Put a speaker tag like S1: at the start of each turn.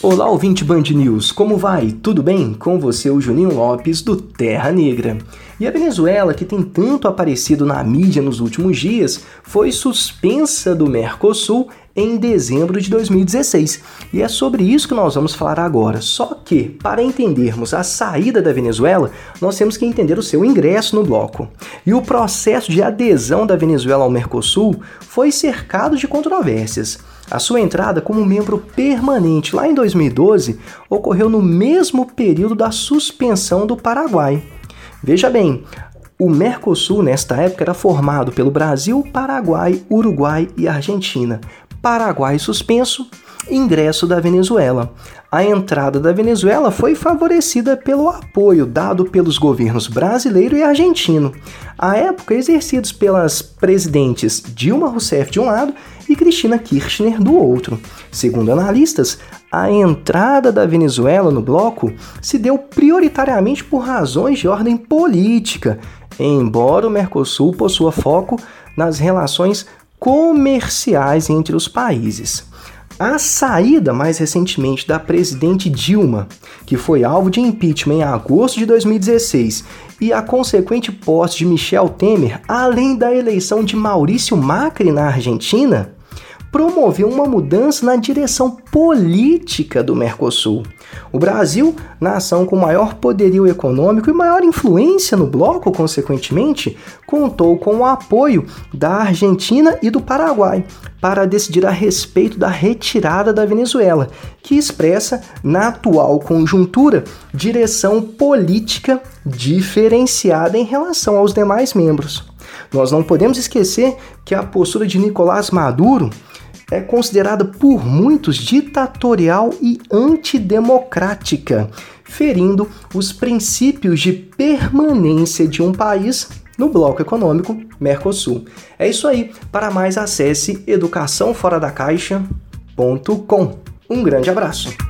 S1: Olá, ouvinte Band News, como vai? Tudo bem? Com você, o Juninho Lopes, do Terra Negra. E a Venezuela, que tem tanto aparecido na mídia nos últimos dias, foi suspensa do Mercosul em dezembro de 2016. E é sobre isso que nós vamos falar agora. Só que, para entendermos a saída da Venezuela, nós temos que entender o seu ingresso no bloco. E o processo de adesão da Venezuela ao Mercosul foi cercado de controvérsias. A sua entrada como membro permanente lá em 2012 ocorreu no mesmo período da suspensão do Paraguai. Veja bem, o Mercosul nesta época era formado pelo Brasil, Paraguai, Uruguai e Argentina. Paraguai suspenso, ingresso da Venezuela. A entrada da Venezuela foi favorecida pelo apoio dado pelos governos brasileiro e argentino, à época exercidos pelas presidentes Dilma Rousseff de um lado e Cristina Kirchner do outro. Segundo analistas, a entrada da Venezuela no bloco se deu prioritariamente por razões de ordem política, embora o Mercosul possua foco nas relações comerciais entre os países. A saída mais recentemente da presidente Dilma, que foi alvo de impeachment em agosto de 2016, e a consequente posse de Michel Temer, além da eleição de Maurício Macri na Argentina, promoveu uma mudança na direção política do Mercosul. O Brasil, nação com maior poderio econômico e maior influência no bloco, consequentemente, contou com o apoio da Argentina e do Paraguai para decidir a respeito da retirada da Venezuela, que expressa, na atual conjuntura, direção política diferenciada em relação aos demais membros. Nós não podemos esquecer que a postura de Nicolás Maduro é considerada por muitos ditatorial e antidemocrática, ferindo os princípios de permanência de um país no bloco econômico Mercosul. É isso aí. Para mais acesse educaçãoforadacaixa.com. Um grande abraço.